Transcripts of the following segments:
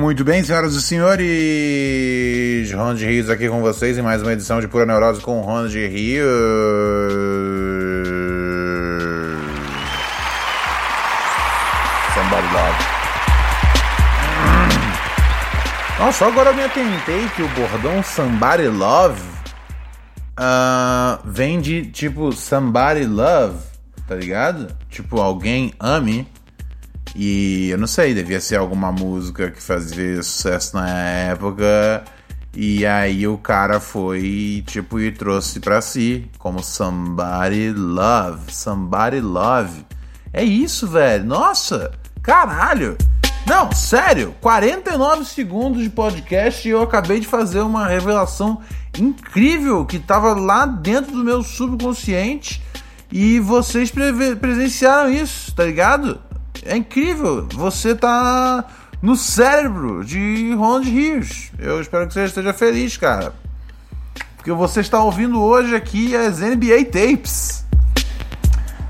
Muito bem, senhoras e senhores. Ronald Rios aqui com vocês em mais uma edição de Pura Neurose com Ronald Rios. Somebody love. Nossa, agora eu me atentei que o bordão Somebody Love ah, vem de tipo Somebody Love, tá ligado? Tipo, alguém ame. E eu não sei, devia ser alguma música que fazia sucesso na época. E aí o cara foi, tipo, e trouxe pra si, como Somebody Love. Somebody Love. É isso, velho. Nossa, caralho. Não, sério, 49 segundos de podcast e eu acabei de fazer uma revelação incrível que tava lá dentro do meu subconsciente e vocês preve- presenciaram isso, tá ligado? É incrível, você tá no cérebro de Ronald Rios. Eu espero que você esteja feliz, cara. Porque você está ouvindo hoje aqui as NBA Tapes.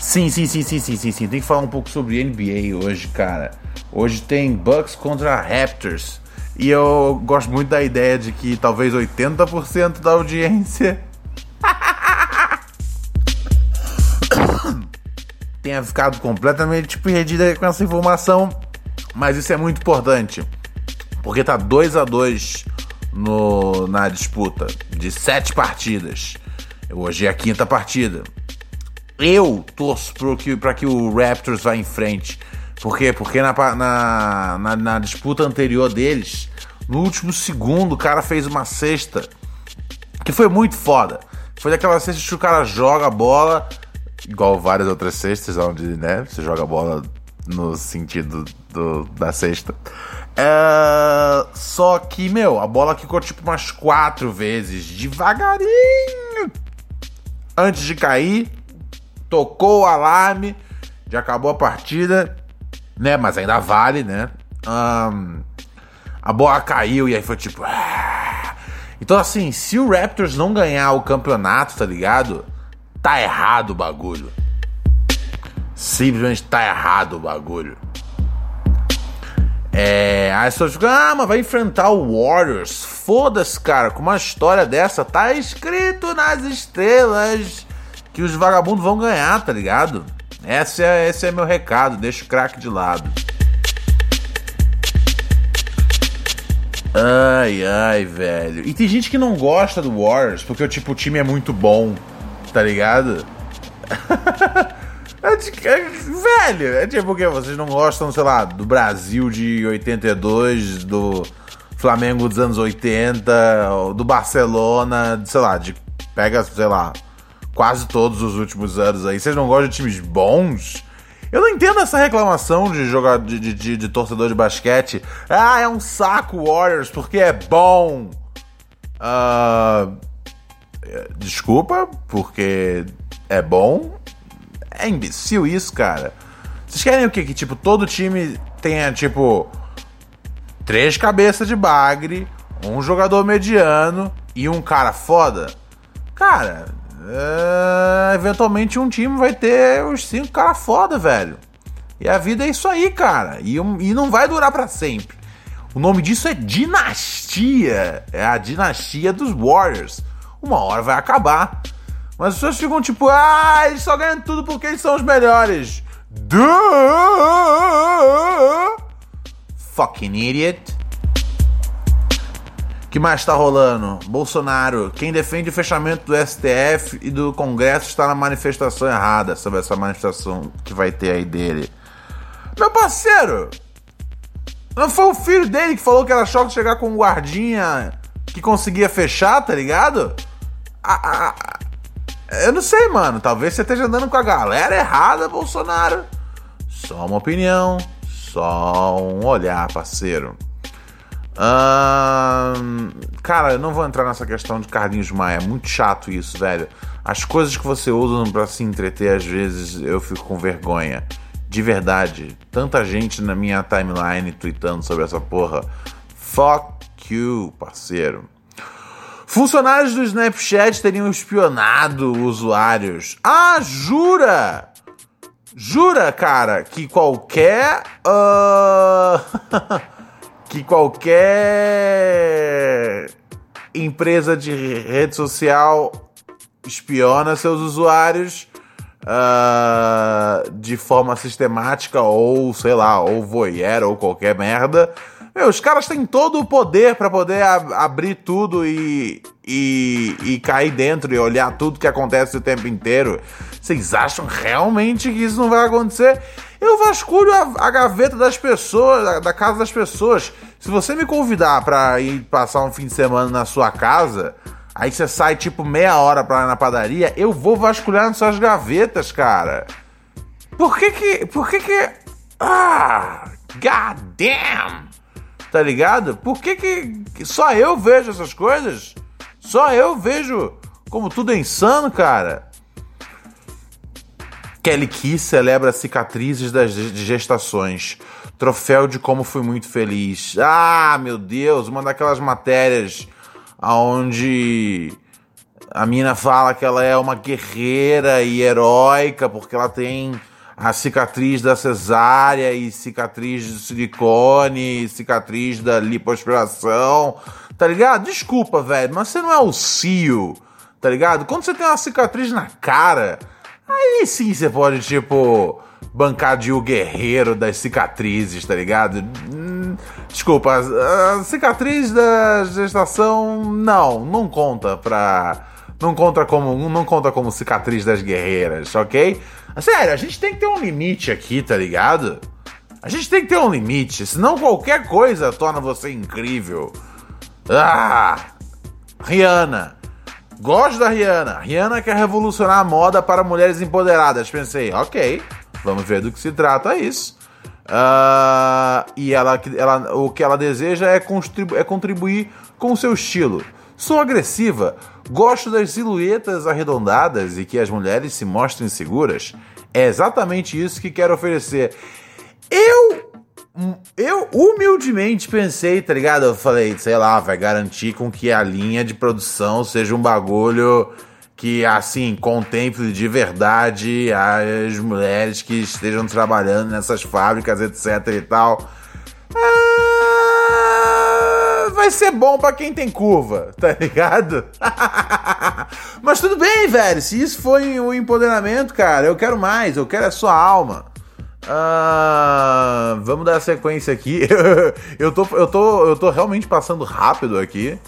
Sim, sim, sim, sim, sim, sim, sim. Tem que falar um pouco sobre NBA hoje, cara. Hoje tem Bucks contra Raptors. E eu gosto muito da ideia de que talvez 80% da audiência tenha ficado completamente perdida com essa informação. Mas isso é muito importante. Porque tá 2 a 2 no, na disputa de sete partidas. Hoje é a quinta partida. Eu torço para que, que o Raptors vá em frente. Por quê? Porque na, na, na, na disputa anterior deles, no último segundo, o cara fez uma cesta que foi muito foda. Foi daquela cesta que o cara joga a bola, igual várias outras cestas, onde né, você joga a bola no sentido do, da cesta. É, só que, meu, a bola quicou tipo umas quatro vezes, devagarinho. Antes de cair, tocou o alarme, já acabou a partida, né? Mas ainda vale, né? Ahn, a bola caiu e aí foi tipo. "Ah". Então, assim, se o Raptors não ganhar o campeonato, tá ligado? Tá errado o bagulho. Simplesmente tá errado o bagulho. É, aí as pessoas ficam, ah, mas vai enfrentar o Warriors. Foda-se, cara, com uma história dessa, tá escrito nas estrelas que os vagabundos vão ganhar, tá ligado? Esse é, esse é meu recado, deixa o craque de lado. Ai, ai, velho. E tem gente que não gosta do Warriors porque tipo, o time é muito bom, tá ligado? É de- é- velho, é tipo o quê? Vocês não gostam, sei lá, do Brasil de 82, do Flamengo dos anos 80, ou do Barcelona, sei lá, de pega, sei lá, quase todos os últimos anos aí. Vocês não gostam de times bons? Eu não entendo essa reclamação de jogar de, de, de- de torcedor de basquete. Ah, é um saco Warriors porque é bom. Ah, é, desculpa, porque é bom. É imbecil isso, cara. Vocês querem o quê? Que, tipo, todo time tenha, tipo, três cabeças de bagre, um jogador mediano e um cara foda? Cara, é, eventualmente um time vai ter os cinco caras foda, velho. E a vida é isso aí, cara. E, e não vai durar pra sempre. O nome disso é dinastia. É a dinastia dos Warriors. Uma hora vai acabar. Mas as pessoas ficam tipo, ah, eles só ganham tudo porque eles são os melhores. Duh! Fucking idiot. que mais tá rolando? Bolsonaro, quem defende o fechamento do STF e do Congresso está na manifestação errada sobre essa manifestação que vai ter aí dele. Meu parceiro, não foi o filho dele que falou que era choque chegar com um guardinha que conseguia fechar, tá ligado? A- a- Eu não sei, mano. Talvez você esteja andando com a galera errada, Bolsonaro. Só uma opinião. Só um olhar, parceiro. Hum, cara, eu não vou entrar nessa questão de Carlinhos Maia. É muito chato isso, velho. As coisas que você usa para se entreter, às vezes eu fico com vergonha. De verdade. Tanta gente na minha timeline tweetando sobre essa porra. Fuck you, parceiro. Funcionários do Snapchat teriam espionado usuários. Ah, jura? Jura, cara, que qualquer. Uh... que qualquer empresa de rede social espiona seus usuários uh, de forma sistemática ou, sei lá, ou voyeur ou qualquer merda meu, os caras têm todo o poder para poder ab abrir tudo e, e, e cair dentro e olhar tudo que acontece o tempo inteiro. Vocês acham realmente que isso não vai acontecer? Eu vasculho a, a gaveta das pessoas, da, da, casa das pessoas. Se você me convidar para ir passar um fim de semana na sua casa, aí você sai tipo meia hora pra ir na padaria, eu vou vasculhar nas suas gavetas, cara. Por que que. Por que que. Ah! God damn! Tá ligado? Por que, que só eu vejo essas coisas? Só eu vejo como tudo é insano, cara. Kelly Key celebra cicatrizes das gestações. Troféu de como fui muito feliz. Ah, meu Deus, uma daquelas matérias aonde a mina fala que ela é uma guerreira e heróica porque ela tem a cicatriz da cesárea e cicatriz de silicone, cicatriz da lipoaspiração, tá ligado? Desculpa, velho, mas você não é o Cio, tá ligado? Quando você tem uma cicatriz na cara, aí sim você pode, tipo, bancar de o guerreiro das cicatrizes, tá ligado? Hum, desculpa, a cicatriz da gestação, não, não conta pra. Não conta como, não conta como cicatriz das guerreiras, ok? Sério, a gente tem que ter um limite aqui, tá ligado? A gente tem que ter um limite, senão qualquer coisa torna você incrível. Ah! Rihanna. Gosto da Rihanna. Rihanna quer revolucionar a moda para mulheres empoderadas. Pensei, ok, vamos ver do que se trata isso. Uh, e ela, ela, o que ela deseja é, contribu é contribuir com o seu estilo. Sou agressiva, gosto das silhuetas arredondadas e que as mulheres se mostrem seguras. É exatamente isso que quero oferecer. Eu eu humildemente pensei, tá ligado? Eu falei, sei lá, vai garantir com que a linha de produção seja um bagulho que, assim, contemple de verdade as mulheres que estejam trabalhando nessas fábricas, etc e tal. Vai ser bom para quem tem curva, tá ligado? Mas tudo bem, velho. Se isso foi o empoderamento, cara, eu quero mais, eu quero a sua alma. Ah, vamos dar sequência aqui. eu, tô, eu, tô, eu tô realmente passando rápido aqui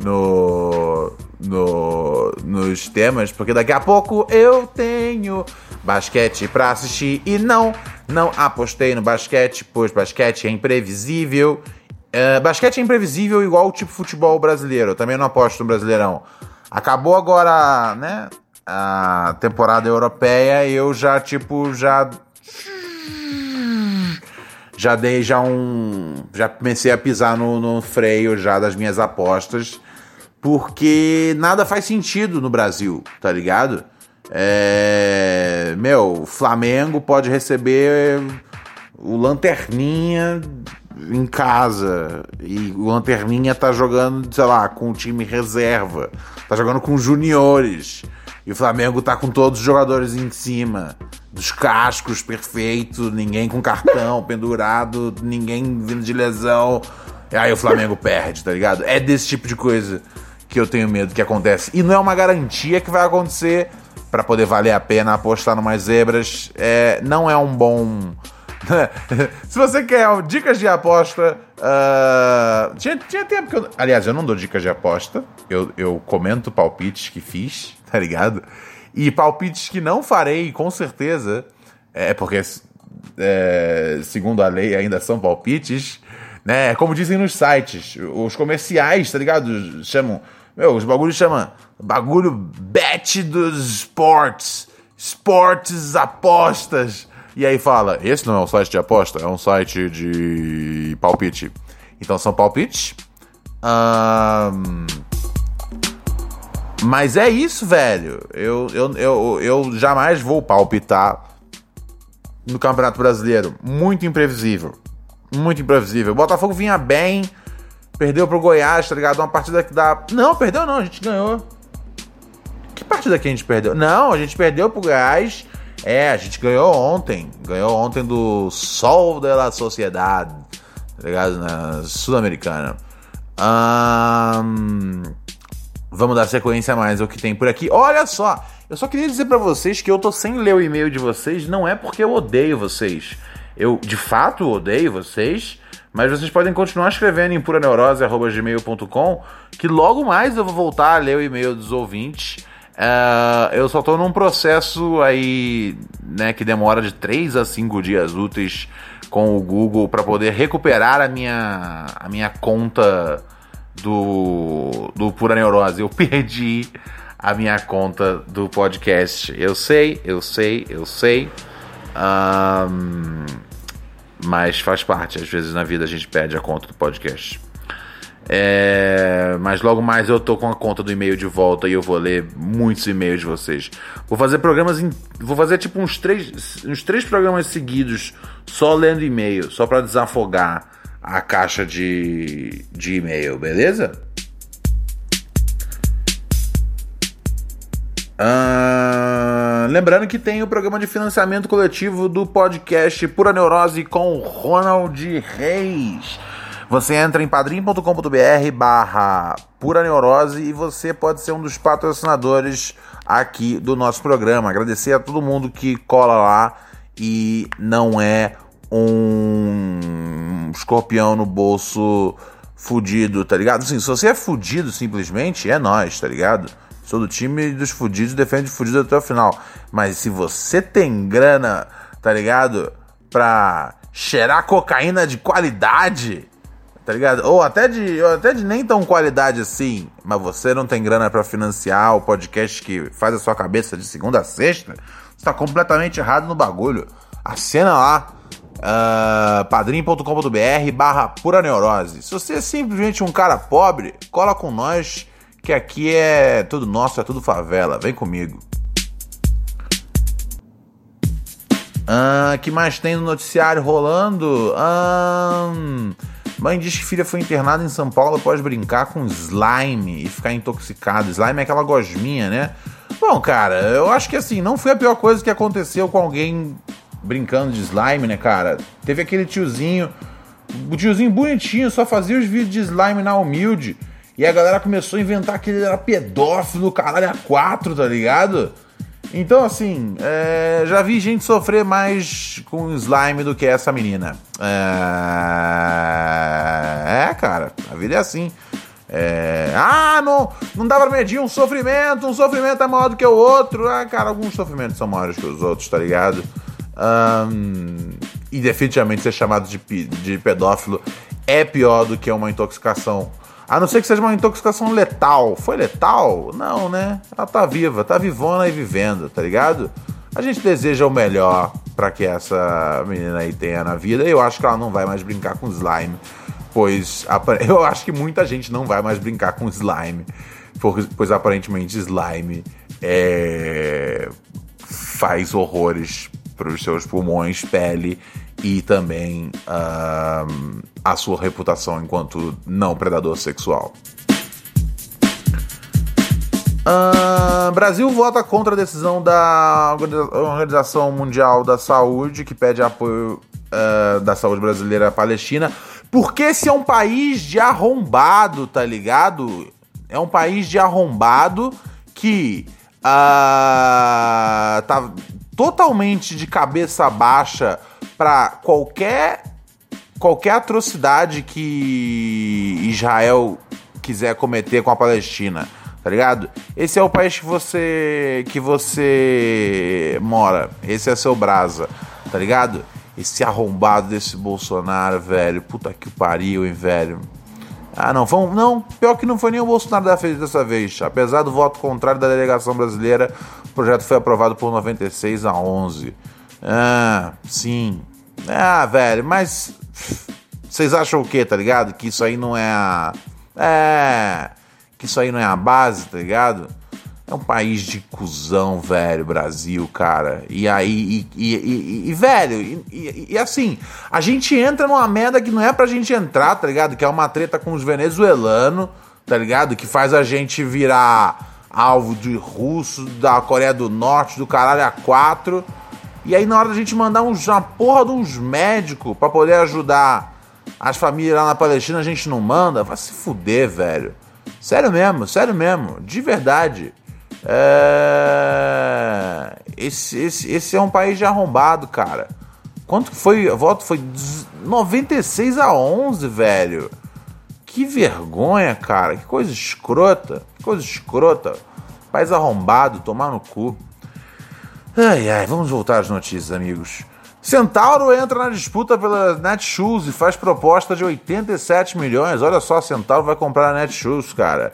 no, no, nos temas, porque daqui a pouco eu tenho basquete pra assistir e não, não apostei no basquete, pois basquete é imprevisível é, basquete é imprevisível igual o tipo futebol brasileiro. Eu também não aposto no Brasileirão. Acabou agora, né? A temporada europeia e eu já, tipo, já. Já dei já um. Já comecei a pisar no, no freio já das minhas apostas. Porque nada faz sentido no Brasil, tá ligado? É, meu, Flamengo pode receber o Lanterninha em casa e o Lanterninha tá jogando, sei lá, com o time reserva, tá jogando com juniores. E o Flamengo tá com todos os jogadores em cima, dos cascos perfeitos, ninguém com cartão pendurado, ninguém vindo de lesão. E aí o Flamengo perde, tá ligado? É desse tipo de coisa que eu tenho medo que acontece. E não é uma garantia que vai acontecer para poder valer a pena apostar numas zebras. É, não é um bom Se você quer dicas de aposta. Uh, tinha, tinha tempo que eu. Aliás, eu não dou dicas de aposta. Eu, eu comento palpites que fiz, tá ligado? E palpites que não farei, com certeza. É porque, é, segundo a lei, ainda são palpites. Né? Como dizem nos sites, os comerciais, tá ligado? Chamam Meu, os bagulhos chama bagulho bet dos esportes. Esportes apostas. E aí fala, esse não é um site de aposta, é um site de palpite. Então são palpites. Um... Mas é isso, velho. Eu, eu, eu, eu jamais vou palpitar no Campeonato Brasileiro. Muito imprevisível. Muito imprevisível. O Botafogo vinha bem, perdeu pro Goiás, tá ligado? Uma partida que dá. Não, perdeu não, a gente ganhou. Que partida que a gente perdeu? Não, a gente perdeu pro Goiás. É, a gente ganhou ontem. Ganhou ontem do Sol da Sociedade, tá ligado? Na Sul-Americana. Um, vamos dar sequência mais ao que tem por aqui. Olha só, eu só queria dizer para vocês que eu tô sem ler o e-mail de vocês, não é porque eu odeio vocês. Eu de fato odeio vocês, mas vocês podem continuar escrevendo em puraneurose.gmail.com que logo mais eu vou voltar a ler o e-mail dos ouvintes. Uh, eu só tô num processo aí, né, que demora de 3 a 5 dias úteis com o Google para poder recuperar a minha, a minha conta do, do Pura Neurose. Eu perdi a minha conta do podcast. Eu sei, eu sei, eu sei. Um, mas faz parte. Às vezes na vida a gente perde a conta do podcast. É, mas logo mais eu tô com a conta do e-mail de volta e eu vou ler muitos e-mails de vocês. Vou fazer programas, em, vou fazer tipo uns três, uns três programas seguidos só lendo e-mail, só para desafogar a caixa de, de e-mail, beleza? Ah, lembrando que tem o programa de financiamento coletivo do podcast Pura Neurose com Ronald Reis. Você entra em padrim.com.br barra pura neurose e você pode ser um dos patrocinadores aqui do nosso programa. Agradecer a todo mundo que cola lá e não é um escorpião no bolso fudido, tá ligado? Assim, se você é fudido simplesmente, é nós, tá ligado? Sou do time dos fudidos, defende fudido até o final. Mas se você tem grana, tá ligado? Pra cheirar cocaína de qualidade, tá ligado? Ou até de, ou até de nem tão qualidade assim, mas você não tem grana para financiar o podcast que faz a sua cabeça de segunda a sexta, você tá completamente errado no bagulho. Acena lá, uh, padrim.com.br barra pura neurose. Se você é simplesmente um cara pobre, cola com nós, que aqui é tudo nosso, é tudo favela. Vem comigo. Ah, que mais tem no noticiário rolando? Ah, Mãe diz que filha foi internada em São Paulo após brincar com slime e ficar intoxicado. Slime é aquela gosminha, né? Bom, cara, eu acho que assim, não foi a pior coisa que aconteceu com alguém brincando de slime, né, cara? Teve aquele tiozinho, o tiozinho bonitinho, só fazia os vídeos de slime na humilde. E a galera começou a inventar que ele era pedófilo, caralho, a quatro, tá ligado? Então, assim, é, já vi gente sofrer mais com slime do que essa menina. É, é cara, a vida é assim. É, ah, não, não dá pra medir um sofrimento, um sofrimento é maior do que o outro. Ah, cara, alguns sofrimentos são maiores que os outros, tá ligado? Um, e definitivamente ser chamado de, de pedófilo é pior do que uma intoxicação a não ser que seja uma intoxicação letal. Foi letal? Não, né? Ela tá viva, tá vivona e vivendo, tá ligado? A gente deseja o melhor para que essa menina aí tenha na vida. Eu acho que ela não vai mais brincar com slime, pois eu acho que muita gente não vai mais brincar com slime, pois aparentemente slime é... faz horrores para os seus pulmões, pele e também uh, a sua reputação enquanto não predador sexual. Uh, Brasil vota contra a decisão da Organização Mundial da Saúde, que pede apoio uh, da saúde brasileira à Palestina, porque esse é um país de arrombado, tá ligado? É um país de arrombado que uh, tá totalmente de cabeça baixa para qualquer qualquer atrocidade que Israel quiser cometer com a Palestina, tá ligado? Esse é o país que você que você mora, esse é seu brasa, tá ligado? Esse arrombado desse Bolsonaro, velho, puta que pariu, hein, velho. Ah, não, um, não, pior que não foi nem o Bolsonaro da fez dessa vez. Apesar do voto contrário da delegação brasileira, o projeto foi aprovado por 96 a 11. Ah, sim. Ah, velho, mas vocês acham o quê, tá ligado? Que isso aí não é a é, que isso aí não é a base, tá ligado? É um país de cuzão, velho, Brasil, cara. E aí, e, e, e, e velho, e, assim, a gente entra numa merda que não é pra gente entrar, tá ligado? Que é uma treta com os venezuelanos, tá ligado? Que faz a gente virar alvo de russo, da Coreia do Norte, do caralho a quatro. E aí, na hora da gente mandar uns, uma porra de uns médicos pra poder ajudar as famílias lá na Palestina, a gente não manda. Vai se fuder, velho. Sério mesmo, sério mesmo, de verdade. É... Esse, esse, esse é um país de arrombado, cara. Quanto que foi? A volta foi 96 a 11, velho. Que vergonha, cara. Que coisa escrota. Que coisa escrota. País arrombado, tomar no cu. Ai, ai, vamos voltar às notícias, amigos. Centauro entra na disputa pela Netshoes e faz proposta de 87 milhões. Olha só, Centauro vai comprar a Netshoes, cara.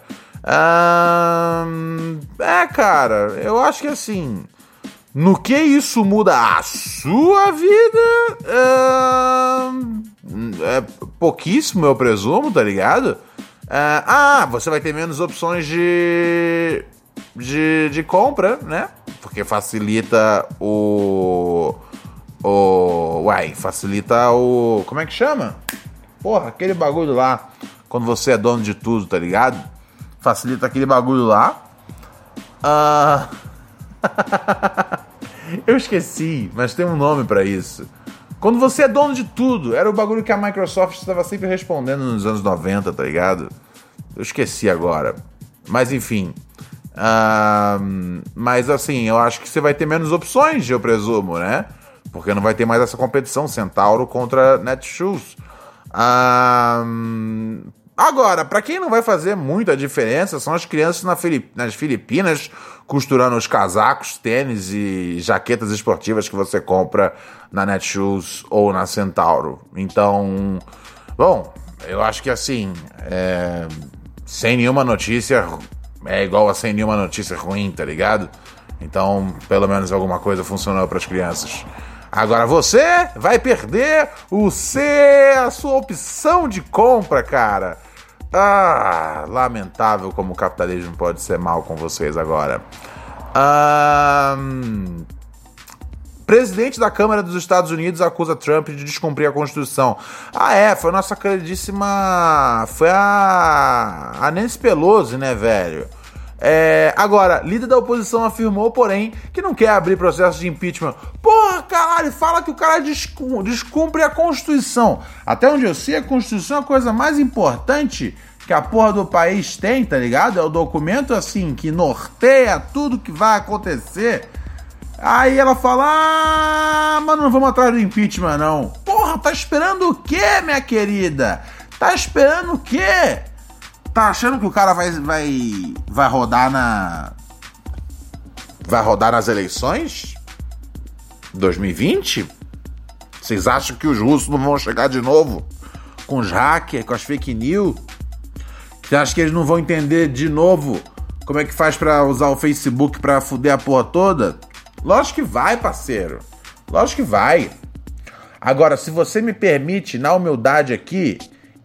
é, cara, eu acho que assim. No que isso muda a sua vida? é pouquíssimo, eu presumo, tá ligado? ah, você vai ter menos opções de, de, de compra, né? Porque facilita o. O. Uai, facilita o. Como é que chama? Porra, aquele bagulho lá. Quando você é dono de tudo, tá ligado? Facilita aquele bagulho lá. Ah. Eu esqueci, mas tem um nome para isso. Quando você é dono de tudo, era o bagulho que a Microsoft estava sempre respondendo nos anos 90, tá ligado? Eu esqueci agora. Mas enfim. Mas assim, eu acho que você vai ter menos opções, eu presumo, né? Porque não vai ter mais essa competição Centauro contra Netshoes. Agora, para quem não vai fazer muita diferença, são as crianças na Filip nas Filipinas costurando os casacos, tênis e jaquetas esportivas que você compra na Netshoes ou na Centauro. Então, bom, eu acho que assim, é, sem nenhuma notícia é igual a sem nenhuma notícia ruim, tá ligado? Então, pelo menos alguma coisa funcionou para as crianças. Agora você vai perder o C, a sua opção de compra, cara. Ah, lamentável como o capitalismo pode ser mal com vocês agora. Ah, Presidente da Câmara dos Estados Unidos acusa Trump de descumprir a Constituição. Ah, é, foi a nossa queridíssima. Foi a. A Nancy Pelosi, né, velho? É, agora, líder da oposição afirmou, porém, que não quer abrir processo de impeachment. Porra, caralho, fala que o cara descumpre a Constituição. Até onde eu sei, a Constituição é a coisa mais importante que a porra do país tem, tá ligado? É o documento, assim, que norteia tudo que vai acontecer Aí ela fala: Ah, mas não vamos atrás do impeachment, não. Porra, tá esperando o quê, minha querida? Tá esperando o quê? Tá achando que o cara vai, vai, vai rodar na. Vai rodar nas eleições? 2020? Vocês acham que os russos não vão chegar de novo? Com os hackers, com as fake news? Você acha que eles não vão entender de novo como é que faz para usar o Facebook para fuder a porra toda? Lógico que vai, parceiro. Lógico que vai. Agora, se você me permite, na humildade aqui,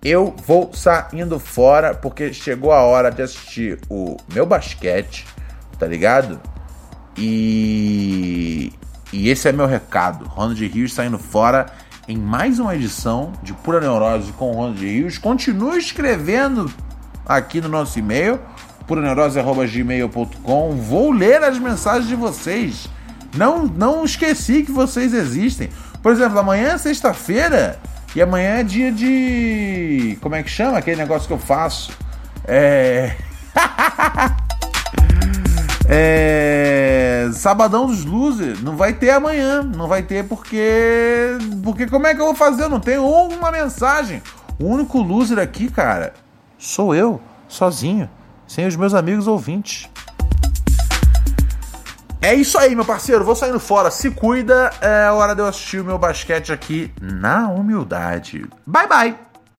eu vou saindo fora porque chegou a hora de assistir o meu basquete, tá ligado? E, e esse é meu recado. Ronald Rios saindo fora em mais uma edição de Pura Neurose com Ronald Rios. Continue escrevendo aqui no nosso e-mail, puraneurose.gmail.com. Vou ler as mensagens de vocês. Não, não esqueci que vocês existem. Por exemplo, amanhã é sexta-feira e amanhã é dia de. Como é que chama aquele negócio que eu faço? É. é. Sabadão dos Losers. Não vai ter amanhã. Não vai ter porque. Porque como é que eu vou fazer? Eu não tenho uma mensagem. O único loser aqui, cara, sou eu, sozinho, sem os meus amigos ouvintes. É isso aí, meu parceiro. Vou saindo fora. Se cuida. É hora de eu assistir o meu basquete aqui na humildade. Bye, bye.